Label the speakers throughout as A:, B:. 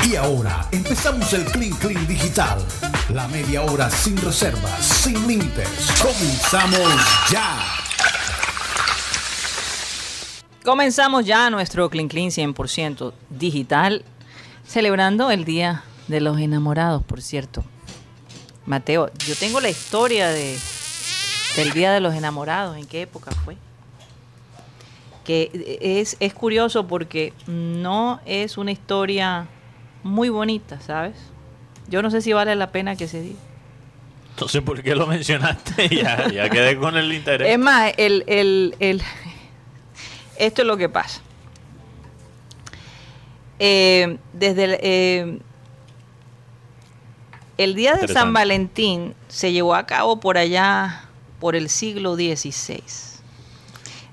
A: Y ahora empezamos el Clean Clean Digital. La media hora sin reservas, sin límites. Comenzamos ya.
B: Comenzamos ya nuestro Clean Clean 100% digital, celebrando el Día de los Enamorados, por cierto. Mateo, yo tengo la historia de, del Día de los Enamorados, ¿en qué época fue? Que es, es curioso porque no es una historia muy bonita, ¿sabes? Yo no sé si vale la pena que se diga.
C: Entonces, ¿por qué lo mencionaste? ya, ya quedé con el interés.
B: Es más, el, el, el, esto es lo que pasa. Eh, desde el, eh, el día de San. Valentín se llevó a cabo por allá, por el siglo XVI,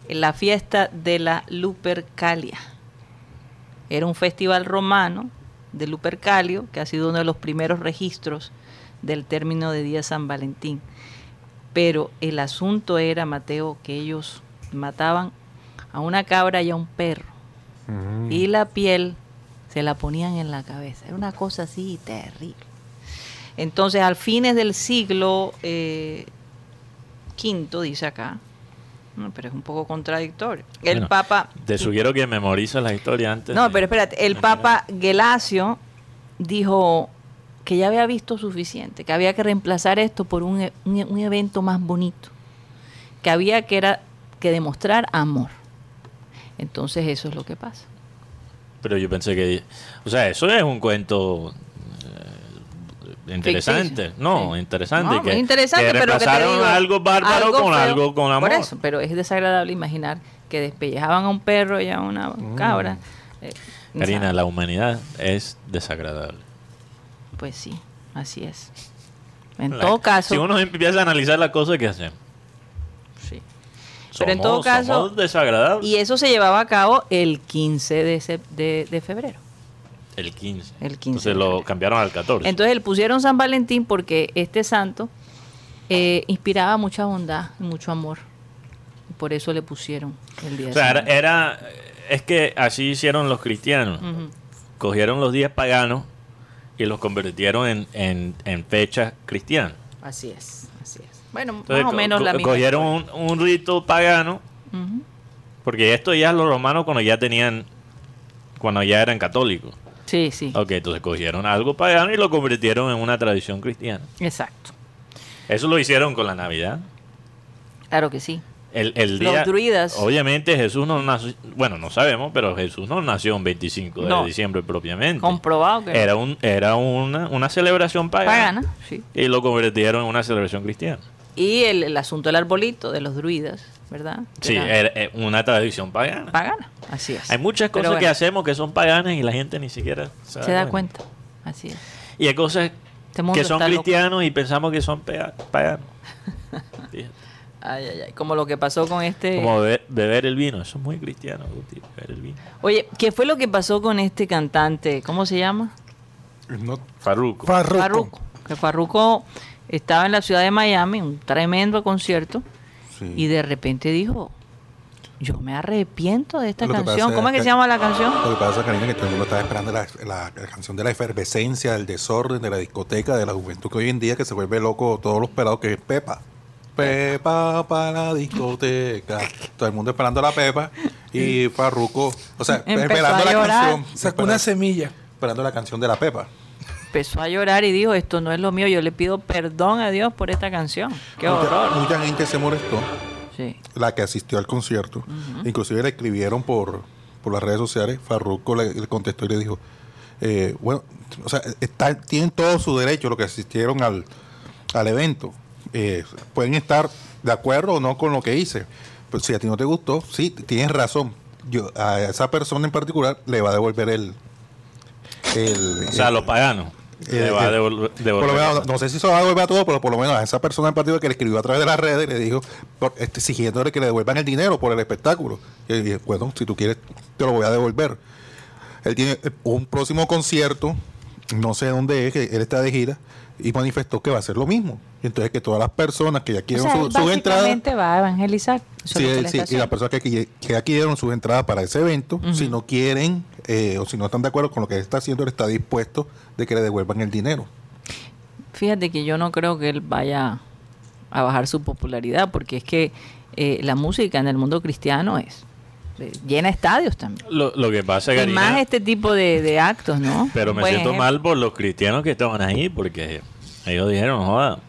B: en la fiesta de la Lupercalia. Era un festival romano de Lupercalio, que ha sido uno de los primeros registros del término de día San Valentín. Pero el asunto era, Mateo, que ellos mataban a una cabra y a un perro. Y la piel se la ponían en la cabeza. Era una cosa así terrible. Entonces, al fines del siglo eh, V, dice acá, no, pero es un poco contradictorio. El
C: Bueno,
B: Papa...
C: Te sugiero que memorices la historia antes.
B: No,
C: de-
B: pero espérate, el Papa Gelasio dijo que ya había visto suficiente, que había que reemplazar esto por un, un un evento más bonito, que había que, era, que demostrar amor. Entonces eso es lo que pasa.
C: Pero yo pensé que. O sea, eso es un cuento. Interesante. No,
B: Sí.
C: interesante.
B: No,
C: que,
B: interesante,
C: que
B: pero que te
C: reemplazaron
B: digo,
C: algo bárbaro con
B: feo.
C: algo con amor.
B: Por eso, pero es desagradable imaginar que despellejaban a un perro y a una cabra. Eh,
C: Mm. Karina,
B: ¿sabes?
C: la humanidad es desagradable.
B: Pues sí, así es. En
C: La-
B: todo caso,
C: Si uno empieza a analizar las cosas que hacemos.
B: sí. Pero en todo caso-
C: somos desagradables.
B: Y eso se llevaba a cabo el 15 de, sep- de, de febrero.
C: El 15.
B: El 15
C: Entonces lo cambiaron al 14.
B: Entonces le pusieron San Valentín porque este santo eh, inspiraba mucha bondad y mucho amor. Por eso le pusieron el día
C: o sea, era, Es que así hicieron los cristianos. Cogieron los días paganos y los convirtieron en, en, en fechas cristianas.
B: Así es, así es. Bueno,
C: Entonces,
B: más o menos la misma.
C: Cogieron un, un rito pagano, porque esto ya los romanos cuando ya tenían, cuando ya eran católicos.
B: Sí, sí,
C: Ok, entonces cogieron algo pagano y lo convirtieron en una tradición cristiana.
B: exacto.
C: Eso lo hicieron con la Navidad.
B: Claro que sí.
C: El, el
B: Los
C: día,
B: druidas.
C: Obviamente Jesús no nació, bueno, no sabemos, pero Jesús no nació el 25 de
B: No.
C: diciembre propiamente.
B: Comprobado que
C: Era, un, era una, una celebración pagana.
B: pagana, sí.
C: Y lo convirtieron en una celebración cristiana.
B: Y el, el asunto del arbolito de los druidas, ¿verdad?
C: Sí,
B: Era
C: era, eh, una tradición pagana.
B: pagana, así es.
C: Hay muchas cosas que hacemos que son paganas y la gente ni siquiera se,
B: se da cuenta, así es.
C: Y hay cosas
B: Este
C: que son
B: loco.
C: cristianos y pensamos que son paganos.
B: Ay, ay, ay. Como lo que pasó con este.
C: Como beber, beber el vino, eso es muy cristiano, Guti, beber el vino.
B: Oye, ¿qué fue lo que pasó con este cantante? ¿Cómo se llama?
D: No,
C: Farruko.
D: Farruko.
B: Farruko. Que Farruko estaba en la ciudad de Miami, un tremendo concierto,
D: Sí.
B: y de repente dijo: Yo me arrepiento de esta
D: Lo
B: canción.
D: pasa
B: ¿Cómo es que se llama la canción?
D: Lo que pasa, Karina, que todo el mundo estaba esperando la, la- la canción de la efervescencia, del desorden, de la discoteca, de la juventud que hoy en día que se vuelve loco todos los pelados, que es Pepa. Pepa para la discoteca. Todo el mundo esperando la Pepa. Y Farruko, o sea,
B: Empezó
D: esperando
B: a
D: la canción.
E: Sacó una semilla.
D: Esperando la canción de la Pepa.
B: Empezó a llorar y dijo: Esto no es lo mío. Yo le pido perdón a Dios por esta canción. ¡Qué
D: mucha,
B: horror!
D: mucha gente se molestó,
B: Sí.
D: la que asistió al concierto. Inclusive le escribieron por, por las redes sociales. Farruko le, le contestó y le dijo, eh, bueno, o sea, está- tienen todo su derecho los que asistieron al, al evento. Eh, pueden estar de acuerdo o no con lo que hice. Pero si a ti no te gustó, sí, tienes razón. Yo a esa persona en particular le va a devolver el... el
C: O sea,
D: el-
C: los paganos. le va a
D: por
C: devolver.
D: lo menos, no sé si se va a devolver a todos, pero por lo menos a esa persona en particular que le escribió a través de las redes le dijo, por- este, exigiéndole que le devuelvan el dinero por el espectáculo. Y él dijo, bueno, si tú quieres, te lo voy a devolver. Él tiene eh, un próximo concierto no sé dónde es, que él está de gira, y manifestó que va a hacer lo mismo. Y entonces que todas las personas que ya
B: O
D: quieren
B: sea,
D: su, su entrada,
B: básicamente va a evangelizar.
D: Sí, sí, y las personas que, que, ya dieron su entrada para ese evento, si no quieren eh, o si no están de acuerdo con lo que él está haciendo, él está dispuesto de que le devuelvan el dinero.
B: Fíjate que yo no creo que él vaya a bajar su popularidad, porque es que eh, la música en el mundo cristiano es llena estadios también.
C: Lo, lo que pasa,
B: Y
C: Karina,
B: más este tipo de, de actos, ¿no?
C: pero me
B: Buen
C: siento
B: ejemplo.
C: mal por los cristianos que estaban ahí, porque ellos dijeron, joda,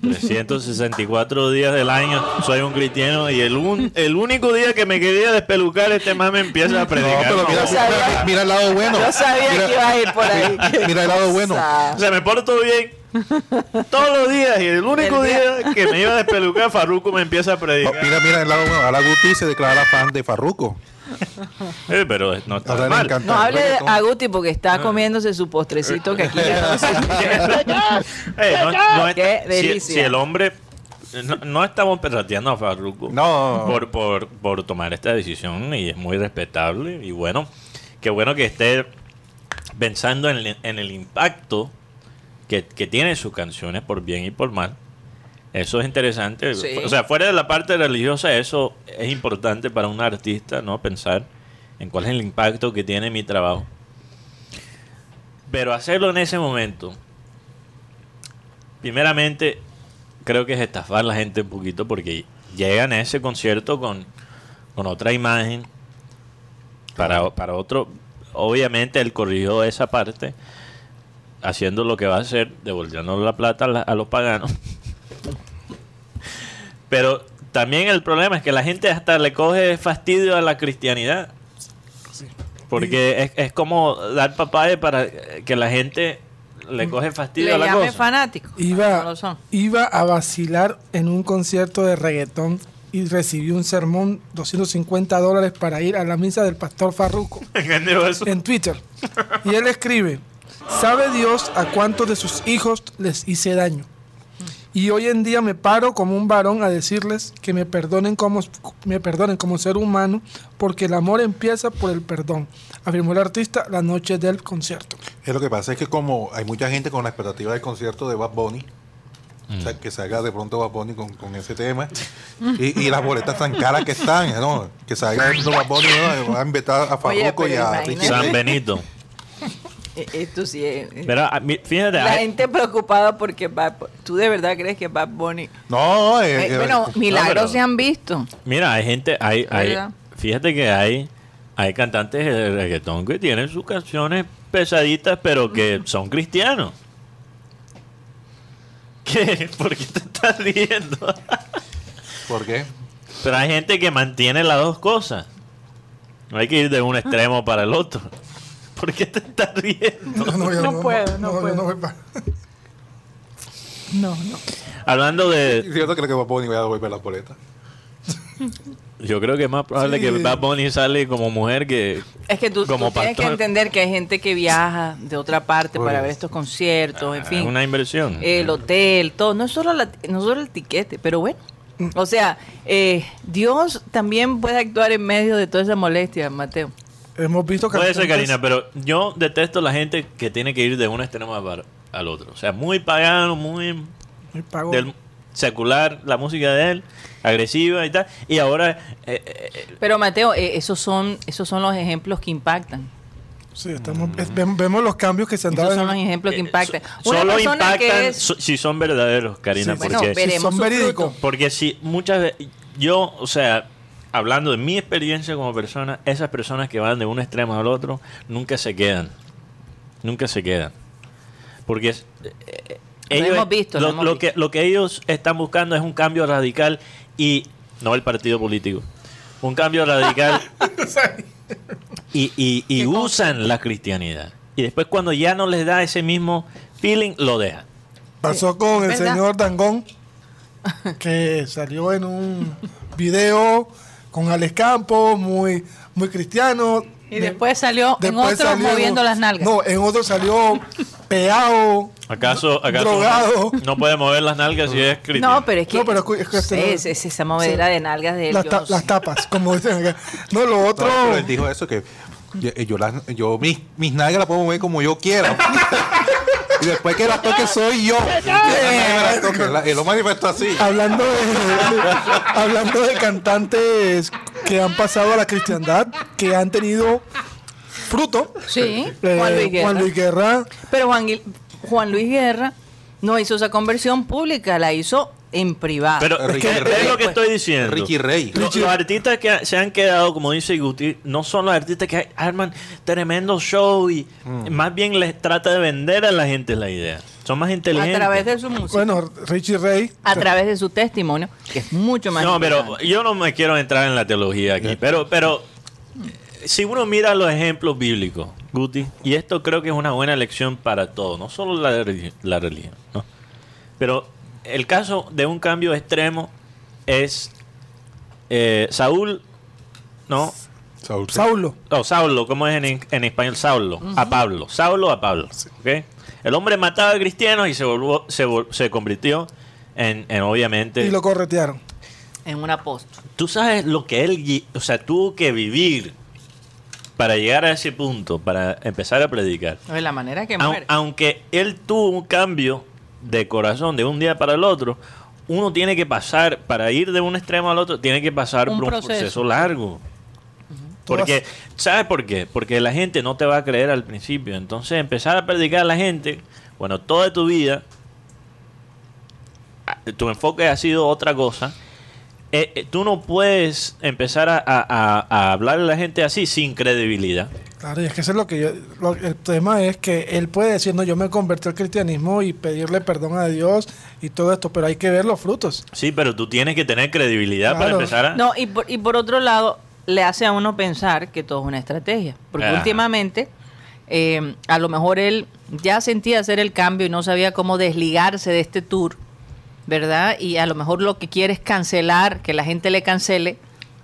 C: 364 días del año soy un cristiano y el, un- el único día que me quería despelucar este más me empieza a
D: No,
C: predicar.
D: pero mira,
C: No,
D: mira, mira el lado bueno.
B: Yo sabía
D: Mira-
B: que ibas a ir por ahí.
D: Mira el lado bueno.
C: O sea, me porto bien todos los días y el único
B: El
C: día
B: día-
C: que me iba a despelucar, Farruko me empieza a predicar.
D: mira, mira el lado bueno. Ahora Guti se declara fan de Farruko.
C: Eh, pero no está
D: Ahora
C: mal.
B: No hable de. Aguti porque está comiéndose su postrecito que aquí ya no se
C: Eh, no- no
B: Qué
C: si-
B: delicia.
C: Si, el hombre. No, no estamos perrateando a Farruko
D: No.
C: por, por, por tomar esta decisión y es muy respetable. Y bueno, qué bueno que esté pensando en, el- en el impacto que, que tienen sus canciones por bien y por mal. Eso es interesante.
B: Sí.
C: O sea, fuera de la parte religiosa, eso es importante para un artista, ¿no? Pensar en cuál es el impacto que tiene mi trabajo. Pero hacerlo en ese momento, primeramente, creo que es estafar a la gente un poquito porque llegan a ese concierto con, con otra imagen para, para otro. Obviamente él corrigió esa parte haciendo lo que va a hacer, devolviendo la plata a, la- a los paganos. Pero también el problema es que la gente hasta le coge fastidio a la cristianidad. Porque es, es como dar papaya para que la gente le coge fastidio
B: le
C: a la
B: llame
C: cosa.
B: fanático.
E: Iba,
B: No son.
E: iba a vacilar en un concierto de reggaetón y recibió un sermón, 250 dólares para ir a la misa del pastor Farruco en Twitter. Y él escribe, ¿sabe Dios a cuántos de sus hijos les hice daño? Y hoy en día me paro como un varón a decirles que me perdonen como, me perdonen como ser humano porque el amor empieza por el perdón, afirmó el artista la noche del concierto.
D: Es lo que pasa es que como hay mucha gente con la expectativa del concierto de Bad Bunny, o sea, que salga de pronto Bad Bunny con, con ese tema, y, y las boletas tan caras que están, ¿no? Que salga de Bad Bunny, ¿no? va a invitar a Farruko y a
C: San. Benito.
B: Eh, Esto sí es.
C: Pero a mí- fíjate,
B: La
C: hay-
B: gente preocupada porque Bad ¿Tú de verdad crees que Bad Bunny...
D: No, eh,
B: Eh,
D: eh,
B: bueno, milagros
C: pero-
B: se han visto.
C: mira, hay gente, hay, hay, fíjate que hay, hay cantantes de reggaetón que tienen sus canciones pesaditas, pero que son cristianos. ¿Qué? ¿Por qué te estás riendo?
D: ¿por qué?
C: Pero hay gente que mantiene las dos cosas. No hay que ir de un extremo para el otro. ¿Por qué te estás riendo?
E: No, yo
B: No puedo, no
E: yo
B: puedo.
E: voy pa-
B: No, no.
C: Hablando de...
D: Yo no creo que Bad Bunny vaya a devolver las boletas.
C: Yo creo que es más probable
E: Sí.
C: que Bad Bunny sale como mujer que...
B: Es que tú, tú
C: Como
B: tienes que entender que hay gente que viaja de otra parte para ver estos conciertos, en
C: Es
B: fin.
C: una inversión.
B: el hotel, todo. No es solo, la- no solo el tiquete, pero bueno. O sea, eh, Dios también puede actuar en medio de toda esa molestia, Mateo.
E: Hemos visto
C: Puede ser, Karina, pero yo detesto la gente que tiene que ir de un extremo al- al otro. O sea, muy pagano, muy
E: Muy pago.
C: del secular, la música de él, agresiva y tal. Y ahora, eh, eh,
B: Pero Mateo, eh, esos son esos son los ejemplos que impactan.
E: Sí, estamos, es- vem- vemos los cambios que se han dado.
B: Esos son los ejemplos que
C: eh,
B: impactan.
C: so-
B: Una
C: solo impactan
B: que es-
C: so- si son verdaderos, Karina.
E: Sí,
B: bueno,
C: porque,
B: veremos
E: son
B: su
E: verídicos.
C: porque si muchas veces, yo, o sea, hablando de mi experiencia como persona, esas personas que van de un extremo al otro nunca se quedan. Nunca se quedan. Porque es- eh,
B: Lo
C: ellos,
B: hemos visto, lo
C: lo,
B: hemos
C: lo
B: visto.
C: que, lo que ellos están buscando es un cambio radical y no el partido político. Un cambio radical y, y- y usan la cristianidad. Y después cuando ya no les da ese mismo feeling, lo dejan.
E: Pasó con el señor Dangón, que salió en un video con Alex Campos, muy, muy cristiano.
B: Y después salió en otro
E: salió-
B: moviendo las nalgas.
E: No, en otro salió peado.
C: ¿Acaso, acaso
E: Drogado.
C: no puede mover las nalgas si es cristiano?
B: No, pero es que,
E: No, pero es que- es que este
B: es,
E: no-
B: es esa movedera
E: sí.
B: de nalgas de él.
E: Las, ta- las tapas, como dicen acá. No, lo
D: No,
E: otro.
D: pero él dijo eso que Yo, yo, las- yo mis, mis nalgas las puedo mover como yo quiera. y después que las toque soy yo. Él lo manifestó así.
E: Hablando de, hablando de cantantes que han pasado a la cristiandad, que han tenido fruto.
B: Sí,
E: eh,
B: Juan Luis Guerra.
E: Juan Luis Guerra,
B: Pero Juan, Juan Luis Guerra no hizo esa conversión pública, la hizo en privado.
C: Pero
D: Es que-
C: es, es lo que estoy diciendo.
D: Ricky Rey.
C: Los, los artistas que se han quedado, como dice Guti, no son los artistas que arman tremendo show y
D: Mm.
C: más bien les trata de vender a la gente la idea. Son más
B: a
C: inteligentes.
B: través de su música,
E: bueno, Richie Ray.
B: a través de su testimonio, que es mucho más
C: No, pero yo no me quiero entrar en la teología aquí. Pero, pero si uno mira los ejemplos bíblicos, Guti, y esto creo que es una buena lección para todos, no solo la, la religión, ¿no? Pero el caso de un cambio extremo es eh, Saúl, ¿no?
D: Saúl.
E: Saulo.
C: O Saulo, ¿cómo es en, en español? Saulo, a Pablo. Saulo a Pablo. ¿ok? El hombre mataba a cristianos y se, volvió, se, vol- se convirtió en, en, obviamente...
E: Y lo corretearon.
B: en un apóstol.
C: Tú sabes lo que él, o sea, tuvo que vivir para llegar a ese punto, para empezar a predicar.
B: De la manera que muere.
C: aunque él tuvo un cambio de corazón de un día para el otro, uno tiene que pasar, para ir de un extremo al otro, tiene que pasar
B: Un
C: por un
B: proceso.
C: proceso largo. Porque, ¿sabes por qué? Porque la gente no te va a creer al principio. Entonces, empezar a predicar a la gente, bueno, toda tu vida, tu enfoque ha sido otra cosa. Eh, eh, tú no puedes empezar a, a, a- a hablarle a la gente así sin credibilidad.
E: Claro, y es que eso es lo que yo. lo- el tema es que él puede decir, no, yo me convertí al cristianismo y pedirle perdón a Dios y todo esto, pero hay que ver los frutos.
C: Sí, pero tú tienes que tener credibilidad para empezar a...
B: No, y por, y por otro lado, le hace a uno pensar que todo es una estrategia. Porque
C: Ajá.
B: últimamente, eh, a lo mejor él ya sentía hacer el cambio y no sabía cómo desligarse de este tour, ¿verdad? Y a lo mejor lo que quiere es cancelar, que la gente le cancele,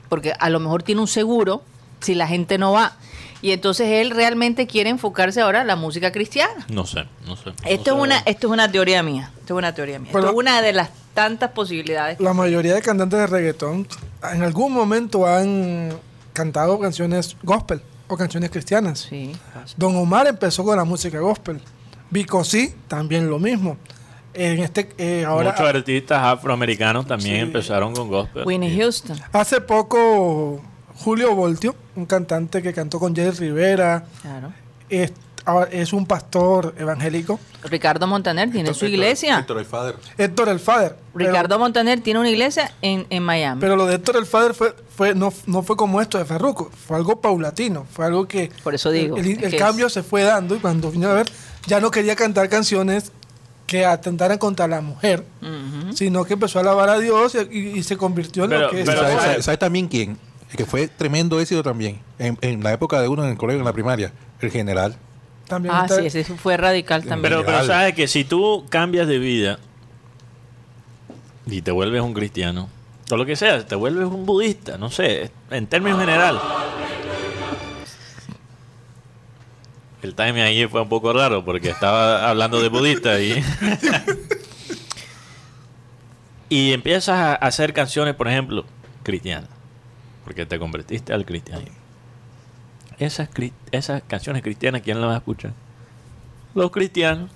B: porque a lo mejor tiene un seguro si la gente no va. Y entonces él realmente quiere enfocarse ahora en la música cristiana.
C: No sé, no sé.
B: Esto,
C: No
B: es una, esto es una teoría mía. Esto es una teoría mía.
E: Pero-
B: esto es una de las tantas posibilidades.
E: La mayoría de cantantes de reggaetón en algún momento han cantado canciones gospel o canciones cristianas.
B: Sí.
E: Don Omar empezó con la música gospel. Vico sí, también lo mismo. En este eh, ahora
C: Muchos artistas afroamericanos también
E: Sí.
C: empezaron con gospel.
B: Whitney Houston.
E: hace poco Julio Voltio, un cantante que cantó con Jerry Rivera,
B: Claro.
E: es, un pastor evangélico.
B: Ricardo Montaner tiene su iglesia.
D: Héctor el.
E: Héctor pero-
B: Ricardo Montaner tiene una iglesia en, en Miami.
E: Pero lo de Héctor el Father fue, fue, no, no fue como esto de Ferruco, fue algo paulatino, fue algo que...
B: Por eso digo,
E: El, cambio
B: es-
E: se fue dando y cuando vino a ver, ya no quería cantar canciones que atentaran contra la mujer, sino que empezó a alabar a Dios y, y- y se convirtió en
C: Pero-
E: lo que es.
C: pero-
D: ¿Sabes
C: ¿sabes?
D: sabe, sabe también quién? Que fue tremendo éxito también. En, en la época de uno en el colegio, en la primaria. El general.
E: También
B: Ah,
E: está-
B: sí, ese fue radical también.
C: Pero, pero sabes que si tú cambias de vida y te vuelves un cristiano, o lo que sea, te vuelves un budista, no sé, en términos general. El timing ahí fue un poco raro porque estaba hablando de budista y... y empiezas a hacer canciones, por ejemplo, cristianas, porque te convertiste al cristianismo. Esas, cri- esas canciones cristianas, ¿quién las va a escuchar? Los cristianos.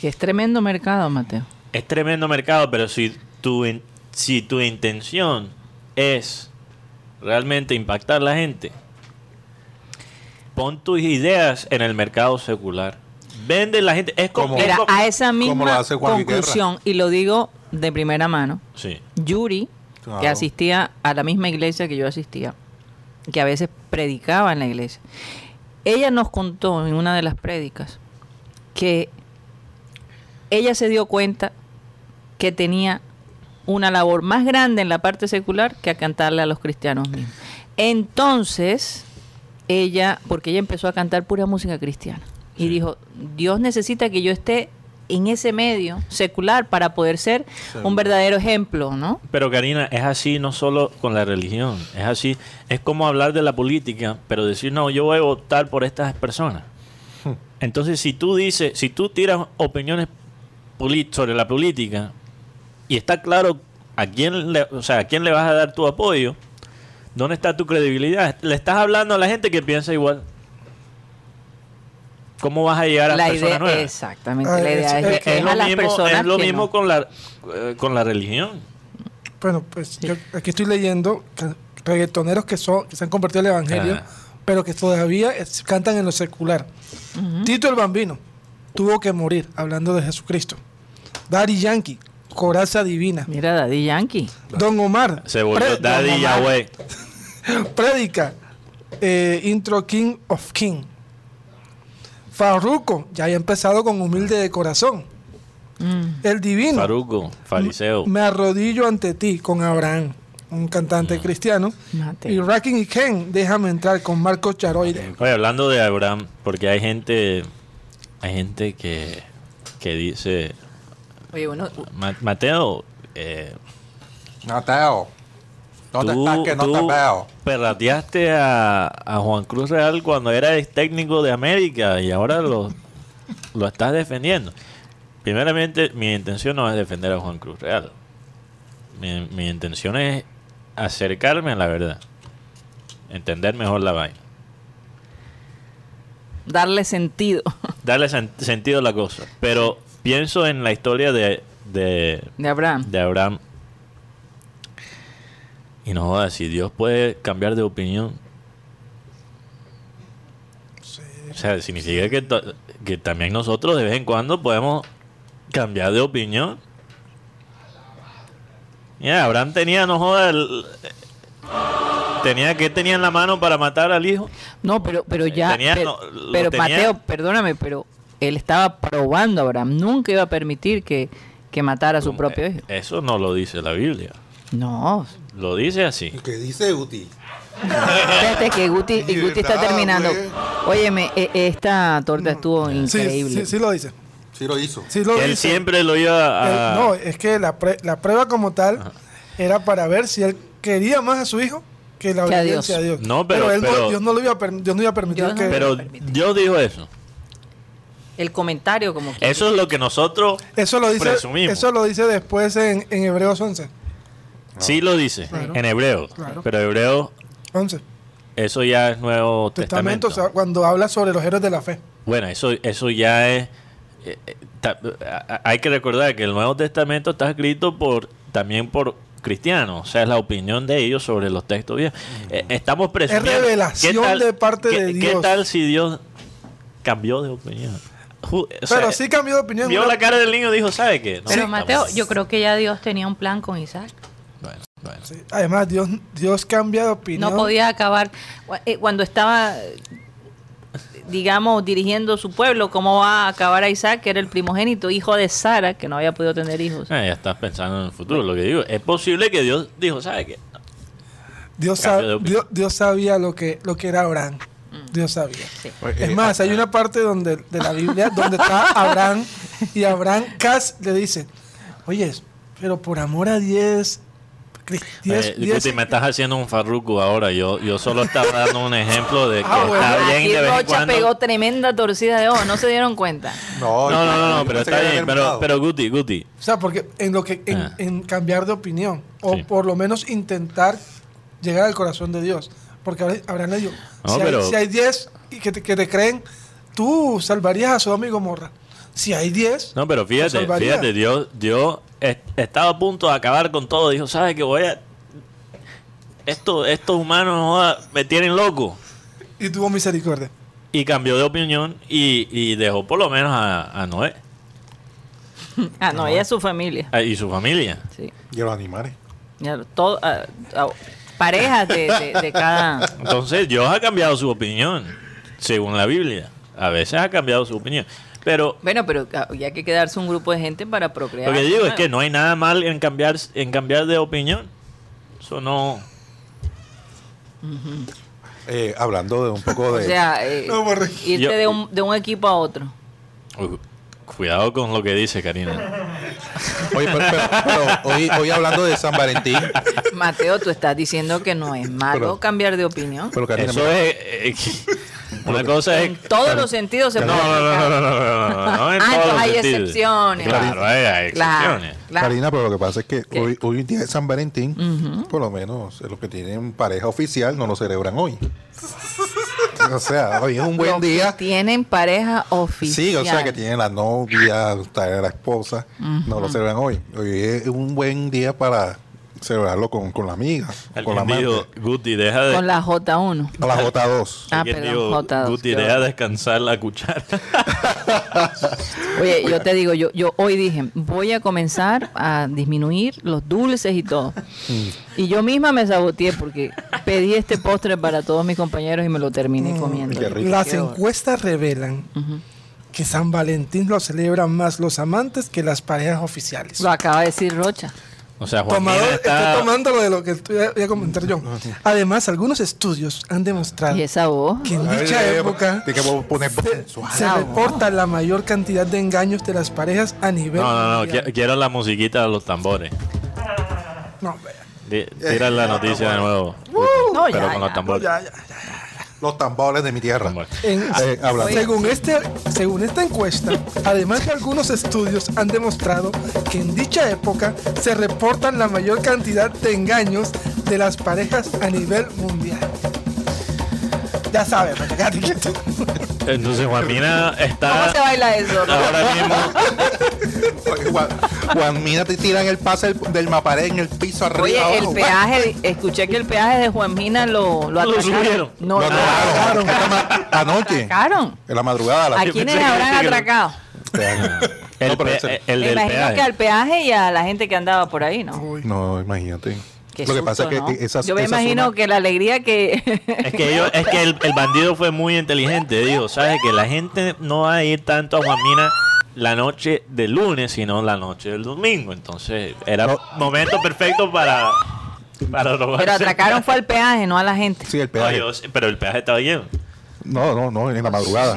B: Que es tremendo mercado, Mateo.
C: Es tremendo mercado, pero si tu, in- si tu intención es realmente impactar a la gente, pon tus ideas en el mercado secular. Vende la gente. Es como.
B: Era
C: como-
B: a esa misma conclusión, y lo digo de primera mano,
C: Sí.
B: Yuri, que asistía a la misma iglesia que yo asistía, que a veces predicaba en la iglesia, ella nos contó en una de las prédicas que ella se dio cuenta que tenía una labor más grande en la parte secular que a cantarle a los cristianos mismos. Entonces, ella, porque ella empezó a cantar pura música cristiana, y dijo, Dios necesita que yo esté en ese medio secular para poder ser un verdadero ejemplo, ¿no?
C: Pero Karina, es así no solo con la religión, es así, es como hablar de la política, pero decir, no, yo voy a votar por estas personas. Entonces, si tú dices, si tú tiras opiniones sobre la política y está claro a quién le, o sea, a quién le vas a dar tu apoyo, ¿Dónde está tu credibilidad? Le estás hablando a la gente que piensa igual. ¿Cómo vas a llegar a
B: La
C: personas
B: idea,
C: nuevas?
B: exactamente.
E: Ah,
B: la idea
E: es-
B: es,
E: es
B: que
C: Es
B: a las
C: mismo,
B: personas
C: es lo
B: que
C: mismo
B: no.
C: con, la, eh, con la religión.
E: Bueno, pues yo aquí estoy leyendo que- reggaetoneros que son que se han convertido al evangelio,
C: Ah.
E: pero que todavía es- cantan en lo secular. Tito el Bambino tuvo que morir hablando de Jesucristo. Daddy Yankee, coraza divina.
B: Mira, Daddy Yankee.
E: Don Omar,
C: Se volvió Daddy Yahweh.
E: Predica, eh, intro King of King. Farruko, ya había empezado con humilde de corazón.
B: Mm.
E: El divino.
C: Faruco, fariseo.
E: Me arrodillo ante ti con Abraham, un cantante cristiano.
B: Mateo.
E: Y Racking y Ken, déjame entrar con Marcos Charoide.
C: Oye, hablando de Abraham, porque hay gente, hay gente que, que dice,
B: Oye, bueno,
C: "Ma- Mateo, eh,
D: Mateo, ¿dónde
C: tú,
D: estás que no
C: tú
D: te veo?
C: perrateaste a, a Juan Cruz Real cuando era ex técnico de América y ahora lo, lo estás defendiendo. Primeramente, mi intención no es defender a Juan Cruz Real. Mi, mi intención es acercarme a la verdad. Entender mejor la vaina.
B: darle sentido
C: Darle sen- sentido a la cosa. Pero pienso en la historia de, de,
B: de Abraham.
C: de Abraham. Y no jodas, si Dios puede cambiar de opinión. O sea, significa que, to- que también nosotros de vez en cuando podemos cambiar de opinión. Mira, Abraham tenía, no jodas, el- tenía que tenía en la mano para matar al hijo.
B: No, pero, pero ya.
C: Tenía-
B: pero
C: no, lo
B: pero,
C: tenía-
B: Mateo, perdóname, pero él estaba probando a Abraham. Nunca iba a permitir que, que matara a su propio
C: eh,
B: hijo.
C: Eso no lo dice la Biblia.
B: No.
C: Lo dice así.
D: ¿Qué dice Uti?
B: Espérate que Guti,
D: Sí,
B: Guti está
D: ¿verdad,
B: terminando. Óyeme, e- esta torta estuvo
E: Sí,
B: increíble.
E: sí, sí lo dice.
D: Sí lo hizo.
E: Sí lo
C: Él
E: dice.
C: siempre lo iba a...
E: Él- no, es que la, pre- la prueba como tal era para ver si él quería más a su hijo que la
B: Que a
E: obediencia a Dios.
C: No, pero-
E: él no-
C: pero-
E: Dios no lo iba a, per- Dios no iba a permitir
B: Dios no
E: que...
C: Pero. Dios dijo eso.
B: El comentario como que...
C: Eso es lo que nosotros
E: eso lo dice,
C: presumimos.
E: eso lo dice después en, en Hebreos 11.
C: Sí lo dice
E: Claro.
C: en hebreo.
E: Claro.
C: Pero hebreo,
E: 11.
C: eso ya es Nuevo
E: Testamento,
C: Testamento.
E: o sea, cuando habla sobre los héroes de la fe.
C: Bueno, eso, eso ya es... eh, eh, ta- hay que recordar que el Nuevo Testamento está escrito por también por cristianos, o sea, es la opinión de ellos sobre los textos viejos. Eh, estamos presumiendo.
E: revelación de parte
C: qué-
E: de
C: ¿Qué
E: Dios.
C: tal si Dios cambió de opinión? Ju- o sea,
E: Pero sí cambió de opinión.
C: Vio
E: ¿no?
C: la cara del niño y dijo, ¿sabe qué? No,
F: Pero Mateo, yo creo que ya Dios tenía un plan con Isaac.
C: Bueno, bueno.
E: Sí, Además, Dios, Dios cambia de opinión.
B: No podía acabar. Eh, Cuando estaba, eh, digamos, dirigiendo su pueblo, ¿cómo va a acabar a Isaac, que era el primogénito, hijo de Sara, que no había podido tener hijos?
C: Ah, ya estás pensando en el futuro. Lo que digo, es posible que Dios dijo, ¿sabe qué?
E: Dios, sab-. Dios, Dios sabía lo que, lo que era Abraham. Dios sabía.
D: Oye,
E: Es
D: eh,
E: más,
D: ah,
E: hay una parte donde de la Biblia donde está Abraham y Abraham Cas le dice, oye, pero por amor a 10, cri- 10,
C: Eh,
E: 10
C: disculpe, me estás haciendo un farruco ahora. Yo, yo solo estaba dando un ejemplo de que
E: Ah, bueno.
C: está bien
B: Aquí
C: de vez
B: Rocha
C: cuando.
B: pegó tremenda torcida de ojo, no se dieron cuenta.
D: No,
C: No, no, no, no, pero está bien. Pero, pero Guti, Guti.
E: O sea, porque en lo que en,
C: Ah.
E: en cambiar de opinión o
C: Sí.
E: por lo menos intentar llegar al corazón de Dios, porque le dijo,
C: No,
E: si,
C: pero-
E: hay, si hay 10 y que te, que te creen, tú salvarías a Sodoma y Gomorra. Si hay 10,
C: No, pero fíjate, fíjate, Dios, Dios estaba a punto de acabar con todo. Dijo, ¿sabes qué voy a...? Esto, estos humanos joda, me tienen loco.
E: y tuvo misericordia.
C: Y cambió de opinión y, y dejó por lo menos a, a Noé
B: Ah, no, ella es su familia.
C: a- y su familia.
B: Sí.
D: Y los animales.
B: Todo, ah, ah, parejas de, de- de cada...
C: Entonces Dios ha cambiado su opinión, según la Biblia. A veces ha cambiado su opinión. Pero
B: Bueno, pero ah, ya hay que quedarse un grupo de gente para procrear.
C: lo que digo es que no hay nada mal en cambiar, en cambiar de opinión. Eso no...
D: Eh, hablando de un poco
B: O
D: de...
B: sea, eh,
E: No,
B: irte
C: Yo-
B: de, un, de un equipo a otro.
C: Cuidado con lo que dice Karina.
D: Oye, pero, pero- pero hoy, hoy hablando de San Valentín,
B: Mateo, tú estás diciendo que no es malo
D: Pero-
B: cambiar de opinión.
D: pero Karina,
C: Eso
D: mira,
C: es... eh, Una cosa es
B: En todos los sentidos se
C: No,
B: puede
C: no, no, no, no, no, no, no, no en
B: Ah,
C: todos los
B: hay
C: sentidos.
B: excepciones.
C: Claro, hay, hay
B: Claro,
C: excepciones.
B: claro.
D: Karina, pero lo que pasa es que hoy, hoy día es San Valentín, por lo menos los que tienen pareja oficial no lo celebran hoy. o sea, hoy es un buen
B: Los que
D: día.
B: Tienen pareja oficial.
D: Sí, o sea, que tienen la novia, la esposa, no lo celebran hoy. Hoy es un buen día para celebrarlo con, con la amiga, con la
C: dijo. Guti, deja de...
B: Con la J1.
D: A la J2.
B: Ah, perdón,
C: dijo,
B: J2.
C: Guti, deja descansar la cuchara.
B: Oye, yo te digo, yo, yo hoy dije, voy a comenzar a disminuir los dulces y todo.
C: Mm.
B: Y yo misma me saboteé porque pedí este postre para todos mis compañeros y me lo terminé comiendo.
D: qué rico.
E: Las
B: Qué horror.
E: encuestas revelan que San Valentín lo celebran más los amantes que las parejas oficiales.
B: Lo acaba de decir Rocha.
C: O sea, Juan
E: Tomador,
C: está...
E: tomando lo de lo que voy a comentar yo. Además, algunos estudios han demostrado
B: Y esa voz.
E: que en dicha
D: ay,
E: época
D: poner
E: se, reporta la mayor cantidad de engaños de las parejas a nivel
C: No, no, no,
E: mundial.
C: quiero la musiquita de los tambores.
E: No,
C: Tira la noticia de nuevo.
B: No,
C: pero con los tambores.
E: Ya, ya, ya.
D: Los tambores de mi tierra.
E: En-
D: Eh, hablando.
E: según, este, según esta encuesta, además de algunos estudios han demostrado que en dicha época se reportan la mayor cantidad de engaños de las parejas a nivel mundial. Ya sabes, Rocha, quédate quieto.
C: Entonces Juan Mina
B: ¿Cómo se
C: está
B: baila eso?
C: ahora mismo...
D: Juan, mira, te tiran el pase del, del maparé en el piso arriba.
B: Oye, el
D: abajo.
B: peaje, escuché que el peaje de Juan Mina lo, lo
C: Lo subieron.
B: No,
D: No,
B: lo atracaron.
D: esta ma- anoche,
B: ¿Atracaron?
D: en la madrugada. a las
B: ¿A quiénes habrán atracado?
C: El,
D: No, pero
C: pe-
D: ese-
C: el
B: Me
C: del
B: imagino
C: peaje.
B: que al peaje y a la gente que andaba por ahí, ¿no?
D: No, imagínate.
B: Qué
D: Lo que pasa es que
B: Yo me imagino
D: zona-
B: que la alegría que...
C: Es que ellos, es que el, el bandido fue muy inteligente, dijo, sabes que la gente no va a ir tanto a Juan Mina la noche del lunes, sino la noche del domingo. Entonces, era
D: No.
C: momento perfecto para para robarse.
B: Pero atracaron fue al peaje, no a la gente.
D: Sí, el
C: No,
D: peaje.
C: yo pero el peaje estaba lleno.
D: No, no, no, en la madrugada.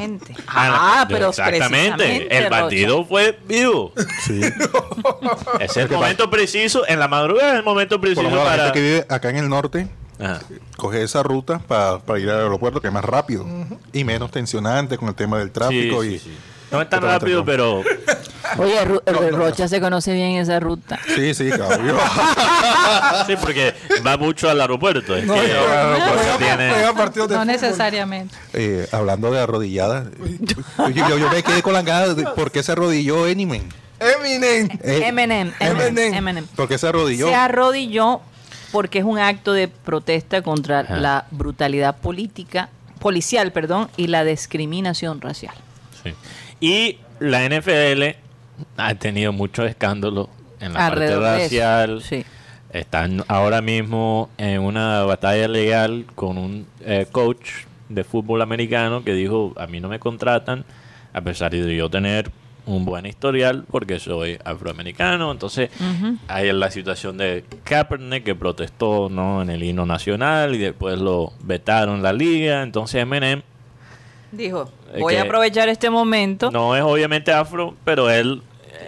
C: Ah,
B: Ah, pero
C: exactamente. El
B: Rocha.
C: bandido fue vivo.
D: Sí.
C: Es el momento preciso, en la madrugada es el momento
D: Por lo
C: preciso
D: menos la
C: para.
D: gente que vive acá en el norte
C: Ajá.
D: coge esa ruta pa- para ir al aeropuerto que es más rápido y menos tensionante con el tema del tráfico
C: Sí,
D: y
C: sí, sí. No es tan rápido, pero
B: Oye, Ru- Rocha se conoce bien esa ruta.
D: sí, sí, cabrón.
C: sí, porque va mucho al aeropuerto. Es
D: No,
C: que tiene-
F: necesariamente.
D: Eh, hablando de arrodilladas, yo, yo- yo me quedé con las ganas de por qué se arrodilló Eminem.
E: Eminem.
D: Eh,
B: Eminem, Eminem,
E: Eminem.
B: Eminem.
D: ¿Por qué se arrodilló?
B: Se arrodilló porque es un acto de protesta contra
C: Ajá.
B: la brutalidad política, policial, perdón, y la discriminación racial.
C: Sí. Y la NFL ha tenido muchos escándalos en la
B: Alrededor
C: parte racial.
B: sí.
C: Están ahora mismo en una batalla legal con un eh, coach de fútbol americano que dijo, a mí no me contratan a pesar de yo tener un buen historial porque soy afroamericano. Entonces hay la situación de Kaepernick que protestó ¿no? en el himno nacional y después lo vetaron la liga. Entonces Eminem
B: Dijo, voy a aprovechar este momento
C: no es obviamente afro, pero él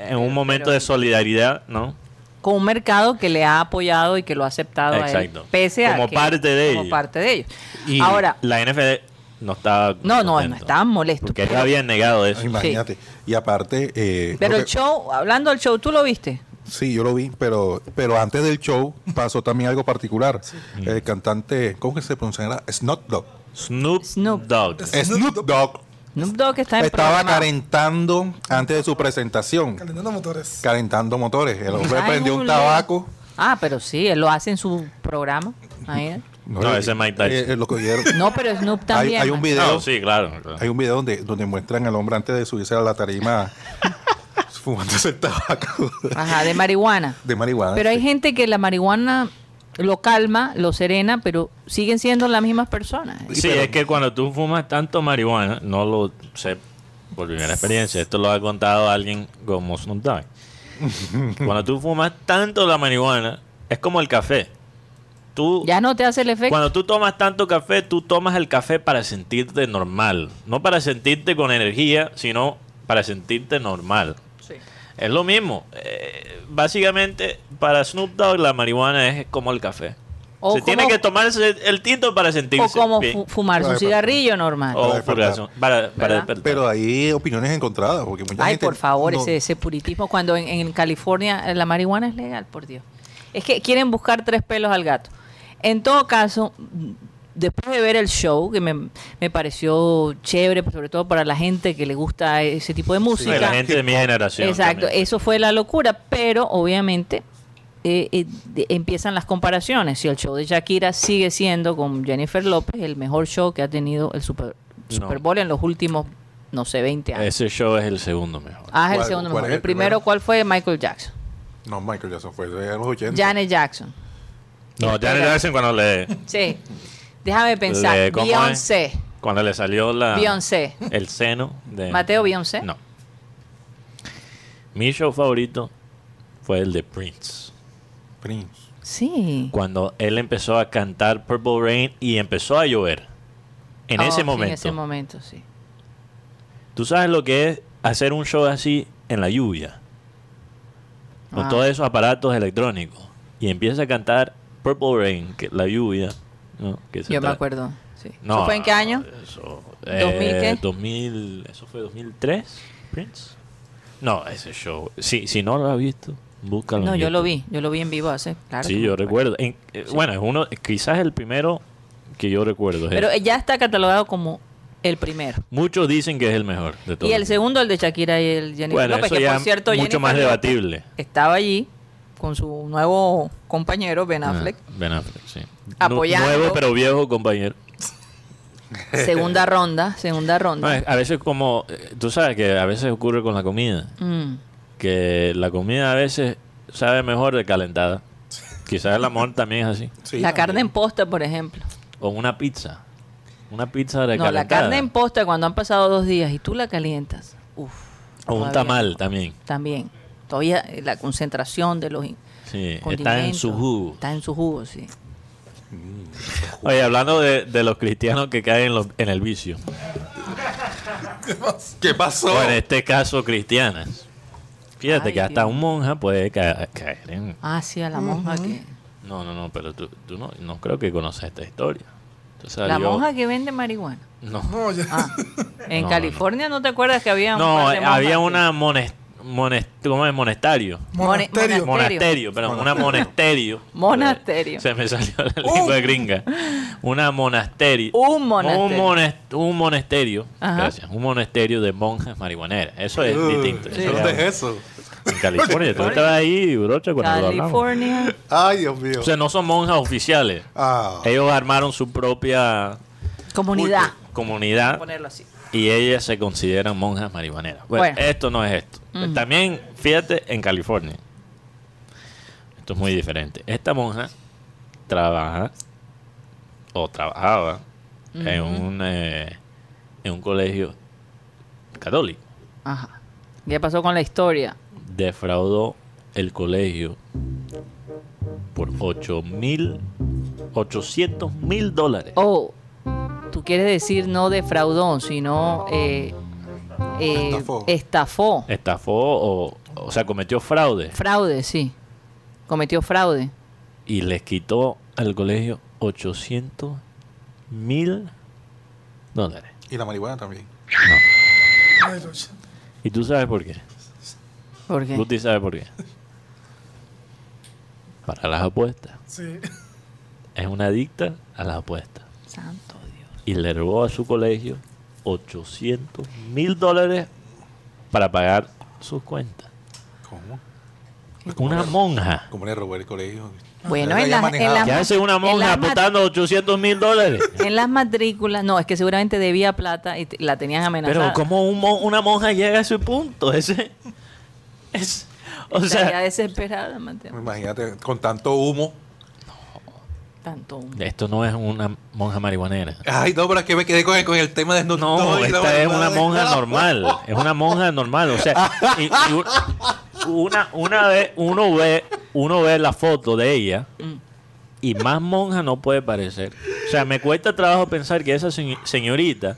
C: en un momento
B: pero-
C: de solidaridad, ¿no?
B: con un mercado que le ha apoyado y que lo ha acepado a él,
C: Exacto.
B: pese a
C: Como
B: que-
C: parte de
B: como
C: ellos.
B: parte de ellos.
C: Y
B: Ahora,
C: la NFL no estaba
B: no, no, no estaban molestos.
C: Porque él había negado eso.
D: Imagínate. Y aparte, eh,
B: Pero el
D: que-
B: show, hablando del show, ¿tú lo viste?
D: Sí, yo lo vi, pero pero antes del show pasó también algo particular. El cantante, ¿cómo que se pronuncia? Snoop Dogg.
C: Snoop,
B: Snoop.
C: Dogg.
D: Snoop Dogg
B: Snoop Dogg está en
D: estaba
B: programa.
D: calentando antes de su presentación,
E: Calentando motores.
D: calentando motores. El hombre prendió un tabaco.
B: Ah, pero sí, él lo hace en su programa. Ahí.
C: No, ese es Mike Tyson.
D: eh, eh, lo cogieron.
B: No, pero Snoop
D: hay,
B: también.
D: hay un
B: man.
D: video,
C: No, sí, claro. claro.
D: hay un video donde, donde muestran al hombre antes de subirse a la tarima fumándose el tabaco
B: Ajá, de marihuana.
D: de marihuana.
B: Pero hay gente que la marihuana lo calma, lo serena, pero siguen siendo las mismas personas.
C: Sí, es que cuando tú fumas tanto marihuana, no lo sé por primera experiencia, esto lo ha contado alguien como Snoop Dogg. cuando tú fumas tanto la marihuana, es como el café. Tú,
B: Ya no te hace el efecto.
C: Cuando tú tomas tanto café, tú tomas el café para sentirte normal. No para sentirte con energía, sino para sentirte normal. Es lo mismo. Eh, básicamente, para Snoop Dogg la marihuana es como el café.
B: O
C: Se tiene que tomarse el tinto para sentirse
B: O como
C: bien.
B: fu- fumarse un cigarrillo normal.
C: O
D: Para despertar.
C: Para, para
B: ¿Verdad?
C: despertar.
D: Pero hay opiniones encontradas. Porque mucha
B: Ay,
D: gente
B: por favor,
D: no-
B: ese, ese puritismo. Cuando en, en California eh, la marihuana es legal, por Dios. Es que quieren buscar tres pelos al gato. En todo caso, después de ver el show, que me, me pareció chévere, sobre todo para la gente que le gusta ese tipo de
C: Sí,
B: música.
C: la gente de mi generación.
B: Exacto,
C: también.
B: eso fue la locura, pero obviamente eh, eh, de- empiezan las comparaciones. Si el show de Shakira sigue siendo con Jennifer López el mejor show que ha tenido el Super,
C: No.
B: Super Bowl en los últimos, no sé, 20 años.
C: Ese show es el segundo mejor.
B: Ah, es el
D: ¿Cuál-
B: segundo mejor. El
D: el
B: primero? ¿cuál fue? Michael Jackson.
D: No, Michael Jackson fue de los 80.
B: Janet Jackson.
C: No, le hacen cuando le,
B: Sí. Déjame pensar.
C: Le- ¿cómo
B: Beyoncé.
C: cuando le salió la,
B: Beyoncé.
C: el seno de
B: Mateo Beyoncé.
C: No. Mi show favorito fue el de Prince.
D: Prince.
B: Sí.
C: Cuando él empezó a cantar Purple Rain y empezó a llover. En
B: Oh,
C: ese momento.
B: En ese momento, sí.
C: ¿Tú sabes lo que es hacer un show así en la lluvia? Con
B: Ah.
C: todos esos aparatos electrónicos. Y empieza a cantar Purple Rain, que la lluvia. ¿No? Que se
B: Yo me acuerdo. Sí.
C: No,
B: ¿Eso fue en qué año?
C: Eso,
B: ¿2000 qué?
C: 2000, ¿Eso fue 2003? ¿Prince? No, ese show. Si, si no lo has visto, búscalo.
B: No,
C: en
B: yo lo vi. Yo lo vi en vivo hace. Claro
C: Sí, yo recuerdo. En- eh, Bueno, es uno, quizás el primero que yo recuerdo. es
B: Pero ya está catalogado como el primero.
C: Muchos dicen que es el mejor de todos.
B: Y el segundo, el de Shakira y el Jennifer
C: Bueno,
B: López,
C: eso
B: que por cierto,
C: mucho
B: Jennifer
C: más
B: López
C: debatible.
B: Estaba allí con su nuevo compañero, Ben
C: Ah,
B: Affleck.
C: Ben Affleck, sí.
B: Apoyando.
C: Nuevo pero viejo compañero.
B: Segunda ronda, segunda ronda.
C: a veces como, eh, tú sabes que a veces ocurre con la comida,
B: Mm.
C: que la comida a veces sabe mejor de calentada. Quizás el amor también es así.
D: Sí,
B: la carne en posta, por ejemplo.
C: O una pizza. Una pizza de
B: No, la
C: calentada.
B: carne en posta cuando han pasado dos días y tú la calientas. Uf.
C: O un tamal también.
B: También. Todavía eh, la concentración de los in-
C: Sí, está en su jugo.
B: Está en su jugo, sí.
C: Oye, hablando de, de los cristianos que caen en, los- en el vicio.
D: ¿Qué pasó?
C: O en este caso, cristianas. Fíjate
B: Ay,
C: que hasta
B: Dios.
C: un monja puede ca- caer en...
B: Ah, sí, a la monja que...
C: No, no, no, pero tú, tú no, no creo que conoces esta historia.
B: La monja que vende marihuana.
C: No,
E: No, ya.
B: Ah, en
C: No,
B: California no. te acuerdas que había un
C: no
B: par de monjas
C: había
B: que-
C: una mones- mones- ¿cómo es? monestario.
B: Mone-
E: Monasterio.
C: Monasterio, perdón, una monesterio.
B: Monasterio.
C: Se me salió la lengua gringa. Una monasterio.
B: Un monasterio.
C: Un.
B: Ajá.
C: Gracias. Un monesterio de monjas marihuaneras. Eso es
D: Uh,
C: distinto.
B: Sí.
C: Eso
D: ¿Dónde
C: es
D: es eso?
C: En California. Tú estabas ahí, brocha, cuando lo.
B: California.
D: Ay, Dios mío.
C: O sea, no son monjas oficiales.
D: ah,
C: Ellos armaron su propia
B: Comunidad.
C: comunidad
B: Ponerlo así.
C: Y ellas se consideran monjas marihuaneras. Bueno,
B: Bueno.
C: esto no es esto.
B: Ujú.
C: También, fíjate, en California. Esto es muy diferente. Esta monja trabaja o trabajaba en, un, eh, en un colegio católico.
B: Ajá. ¿Qué pasó con la historia?
C: Defraudó el colegio por 8 mil, 800 mil dólares.
B: Oh, tú quieres decir no defraudó, sino eh, eh,
D: Estafó.
B: estafó.
C: Estafó o, o sea, cometió fraude.
B: Fraude, sí. Cometió fraude.
C: y les quitó al colegio 800 mil dólares.
D: y la marihuana también.
E: Dios.
C: ¿Y tú sabes por qué?
B: ¿Por qué?
C: Guti sabe por qué. Para las apuestas.
E: Sí.
C: Es una adicta a las apuestas.
B: Santo.
C: Y le robó a su colegio 800 mil dólares para pagar sus cuentas.
D: ¿Cómo?
C: Una monja.
D: ¿Cómo le robó el colegio?
B: Bueno,
D: Ella
B: en, las
C: ¿Qué hace una monja apostando 800 mil dólares?
B: En las matrículas, no, es que seguramente debía plata y la tenían amenazada.
C: Pero ¿cómo un mon- una monja llega a ese punto? Ese es... O
B: Estaría
C: sea,
B: desesperada, Mateo.
D: Imagínate, con tanto humo.
B: Tanto.
C: esto no es una monja marihuanera.
D: Ay, no, pero es que me quedé con el, con el tema de no,
C: esta es una monja
D: no.
C: normal. Es una monja normal. O sea, y- y u- una, una vez uno ve, uno ve la foto de ella y más monja no puede parecer. O sea, me cuesta trabajo pensar que esa señ- señorita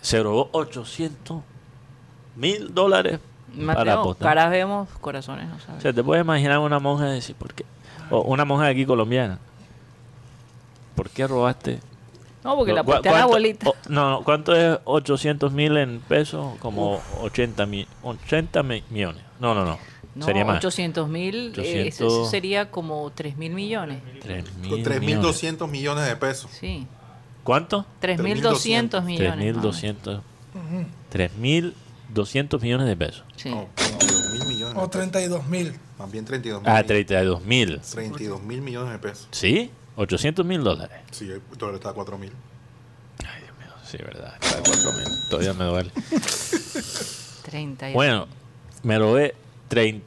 C: se robó 800 mil dólares para apostar.
B: caras vemos, corazones no
C: O
B: saben.
C: sea, te puedes imaginar una monja decir, ¿por qué? O una mujer aquí colombiana. ¿Por qué robaste?
B: No, porque
C: No,
B: la
C: ¿cu-
B: aposté a la
C: cuánto-
B: bolita.
C: o- no, ¿cuánto es 800 mil en pesos? Como 80, mi- 80 mi- millones. No, no, no.
B: no,
C: Sería más.
B: 800 mil,
C: 800.
B: eso sería como 3 mil millones.
C: 3
D: Con 3.200 millones de pesos.
B: Sí,
C: ¿Cuánto?
B: 3.200 millones.
C: 3.200. 3.200 millones de pesos.
B: Sí.
D: No, 32 mil millones.
E: O
D: de pesos.
E: 32 mil.
D: Más bien 32 mil.
C: Ah, 32 mil.
D: 32 mil millones de pesos.
C: ¿Sí? 800 mil dólares.
D: Sí, el dólar está a 4 mil.
C: Ay, Dios mío. Sí, verdad. Está de 4 mil. Todavía me duele.
B: 30 y-
C: Bueno, me robé 30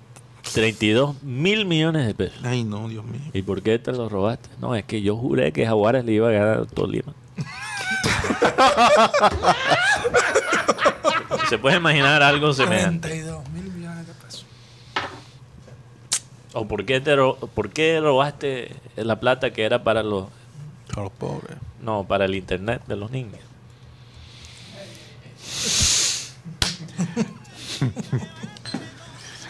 C: 32 mil millones de pesos.
D: Ay, no, Dios mío.
C: ¿Y por qué te lo robaste? No, es que yo juré que Jaguares le iba a ganar a Tolima. ¿Se puede imaginar algo semejante?
E: 32 mil millones de pesos.
C: ¿O por qué, te ro- por qué robaste la plata que era para los...
D: A los pobres.
C: No, para el internet de los niños?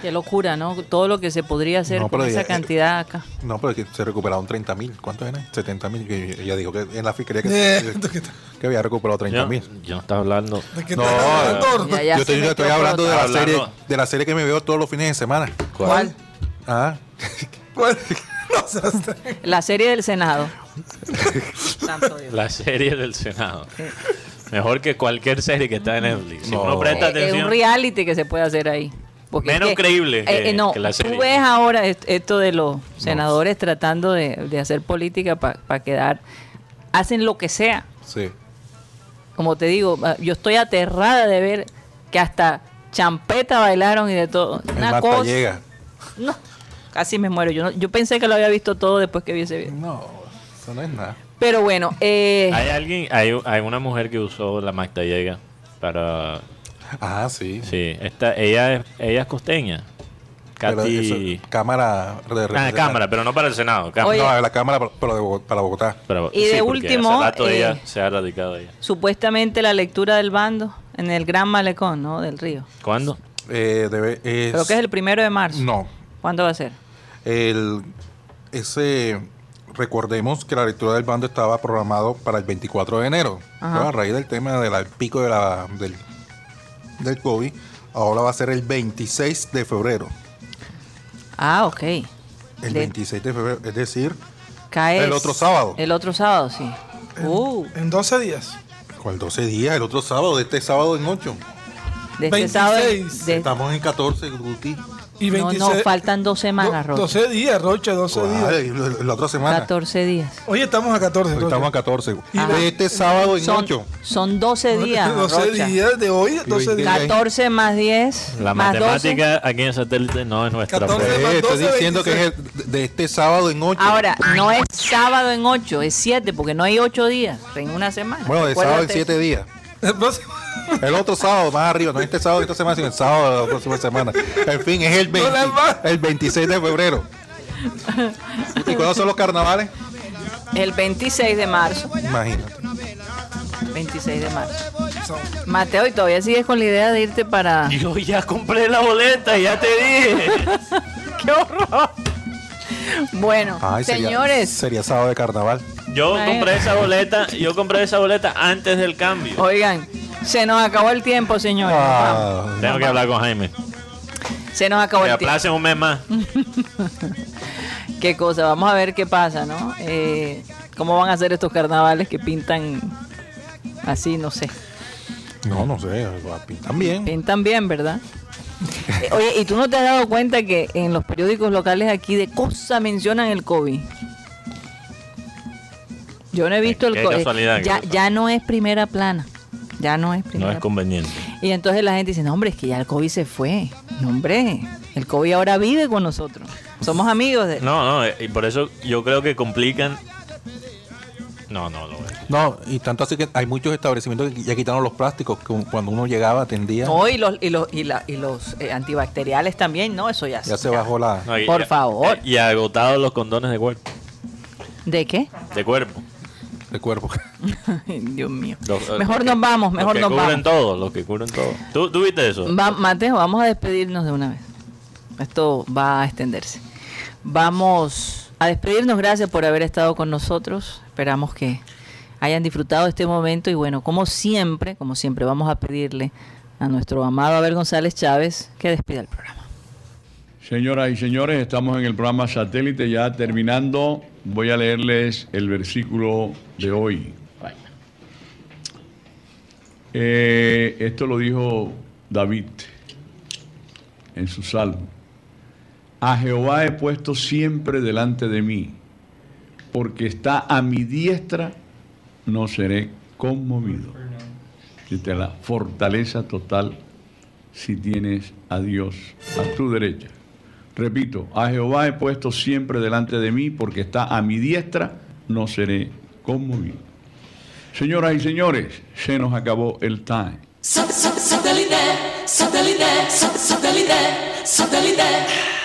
B: Qué locura, ¿no? Todo lo que se podría hacer
D: No,
B: con esa
D: ya-
B: cantidad acá.
D: No, pero es que se recuperaron 30 mil. ¿Cuántos eran? 70 mil. Ella dijo que en la fiscalía que,
E: Eh,
D: que había recuperado 30
C: Yo,
D: mil.
C: yo no estaba hablando...
E: ¿De
D: No?
B: Ya, ya
D: Yo estoy hablando de la,
C: Hablando-
D: serie, de la serie que me veo todos los fines de semana.
E: ¿Cuál?
D: Ah,
E: ¿Cuál? No seas-
B: La serie del Senado. Santo Dios.
C: La serie del Senado. Mejor que cualquier serie que está en Netflix. Si
D: No.
C: uno presta
B: Eh, Es
C: atención...
B: un reality que se puede hacer ahí. Porque es
C: Menos creíble que-
B: no,
C: que la serie.
B: Tú ves ahora est- esto de los senadores tratando de, de hacer política para quedar. Hacen lo que sea.
D: sí.
B: Como te digo, ah, yo estoy aterrada de ver que hasta champeta bailaron y de todo.
D: El
B: Una cosa.
D: llega.
B: No, casi me muero. Yo, no- yo pensé que lo había visto todo después que vi ese video.
D: No, eso no es nada.
B: Pero bueno, eh,
C: Hay alguien, hay, hay una mujer que usó la Magda Llega para...
D: Ah, sí.
C: Sí, esta, ella, es, ella es costeña. Katy...
D: eso- cámara de
C: Ah, cámara, pero no para el Senado. cámara.
B: Oye.
D: No, la cámara pero de Bogotá- para Bogotá.
C: Pero-
B: Y de último, eh,
C: ella se ha radicado ella.
B: supuestamente la lectura del bando en el Gran Malecón, ¿no? Del río.
C: ¿Cuándo?
D: Eh, debe, es,
B: Creo que es el primero de marzo.
D: No.
B: ¿Cuándo va a ser?
D: El, ese, recordemos que la lectura del bando estaba programado para el 24 de enero. Pero a raíz del tema del pico de la, del, del COVID, ahora va a ser el 26 de febrero.
B: Ah, ok.
D: El
B: De-
D: 26 de febrero, es decir,
B: Cae
D: El otro sábado.
B: El otro sábado, sí. Uh,
E: En 12 días.
D: ¿cuál 12 días? El otro sábado, de este sábado en 8.
B: de este
E: 26.
B: sábado. de-
D: Estamos en 14, Guti.
E: Y
B: no,
E: 26.
B: no, faltan dos semanas, Rocha.
E: 12 días, Rocha, 12 días.
D: Ay, la otra semana.
B: 14 días.
E: Hoy estamos a 14.
D: Hoy
E: Rocha.
D: estamos a 14.
B: Ajá.
D: De este sábado en
B: Son,
D: 8.
B: son 12 días.
E: 12
B: Rocha.
E: días de hoy, 12
D: veinte
E: días.
B: 14 más 10.
C: La
B: más 12.
C: matemática aquí en satélite no es nuestra
E: 14.
C: fuerte.
E: más
D: Eh, estoy
E: 12,
D: diciendo que es de este sábado en 8.
B: Ahora, no es sábado en 8, es 7, porque no hay 8 días en una semana.
D: Bueno, de sábado en
B: Acuérdate.
D: 7 días.
E: El próximo-
D: El otro sábado, más arriba, no este sábado de esta semana, sino el sábado de la próxima semana. En fin, es el, 20
E: No la va-
D: el 26 de febrero. ¿Y cuándo son los carnavales?
B: El 26 de marzo.
D: Imagínate.
B: 26 de marzo. Mateo, ¿y todavía sigues con la idea de irte para...?
C: Yo ya compré la boleta, ya te dije.
B: ¡Qué horror! Bueno,
D: Ay, sería-
B: señores,
D: Sería, sábado de carnaval.
C: Yo compré esa boleta, yo compré esa boleta antes del cambio.
B: oigan, se nos acabó el tiempo, señores.
D: Ah,
C: Tengo que hablar con Jaime.
B: Se nos acabó
C: Me
B: el tiempo.
C: aplacen un mes más.
B: Qué cosa, vamos a ver qué pasa, ¿no? Eh, ¿Cómo van a ser estos carnavales que pintan así, no sé?
D: no, no sé, pintan bien.
B: Pintan bien, ¿verdad? Eh, Oye, ¿y tú no te has dado cuenta que en los periódicos locales aquí de cosa mencionan el COVID? Yo no he visto el
C: que
B: Ya, ya no es primera plana. Ya no es
C: No
B: primera
C: es conveniente.
B: Y entonces la gente dice, no, hombre, es que ya el COVID se fue. No, hombre, el COVID ahora vive con nosotros. Somos amigos de...
C: No, no, eh, y por eso yo creo que complican. No, no, lo veo.
D: No, y tanto así que hay muchos establecimientos que ya quitaron los plásticos, que cuando uno llegaba atendía,
B: No, y los, y los, y la- y los eh, antibacteriales también, ¿no? Eso ya
D: ya se bajó la...
C: No, y-
B: Por
C: y-
B: favor.
C: Y agotados los condones de cuerpo.
B: ¿De qué?
C: De cuerpo.
D: De cuerpo.
B: Ay, Dios mío.
C: Los-
B: Mejor
C: los
B: nos
C: que-
B: vamos, mejor
C: los
B: nos
C: que cubren
B: vamos.
C: todo, los que cubren todo. ¿Tú, tú viste eso?
B: Va- Mateo, vamos a despedirnos de una vez. Esto va a extenderse. Vamos a despedirnos. Gracias por haber estado con nosotros. Esperamos que hayan disfrutado este momento y bueno, como siempre, como siempre, vamos a pedirle a nuestro amado Abel González Chávez que despida el programa.
G: Señoras y señores, estamos en el programa satélite ya terminando. Voy a leerles el versículo de hoy. Eh, esto lo dijo David en su salmo. A Jehová he puesto siempre delante de mí, porque está a mi diestra, no seré conmovido. Te la fortaleza total si tienes a Dios a tu derecha. Repito, a Jehová he puesto siempre delante de mí, porque está a mi diestra, no seré conmovido. Señoras y señores, se nos acabó el time.
H: Satellite, satellite, satellite, satellite.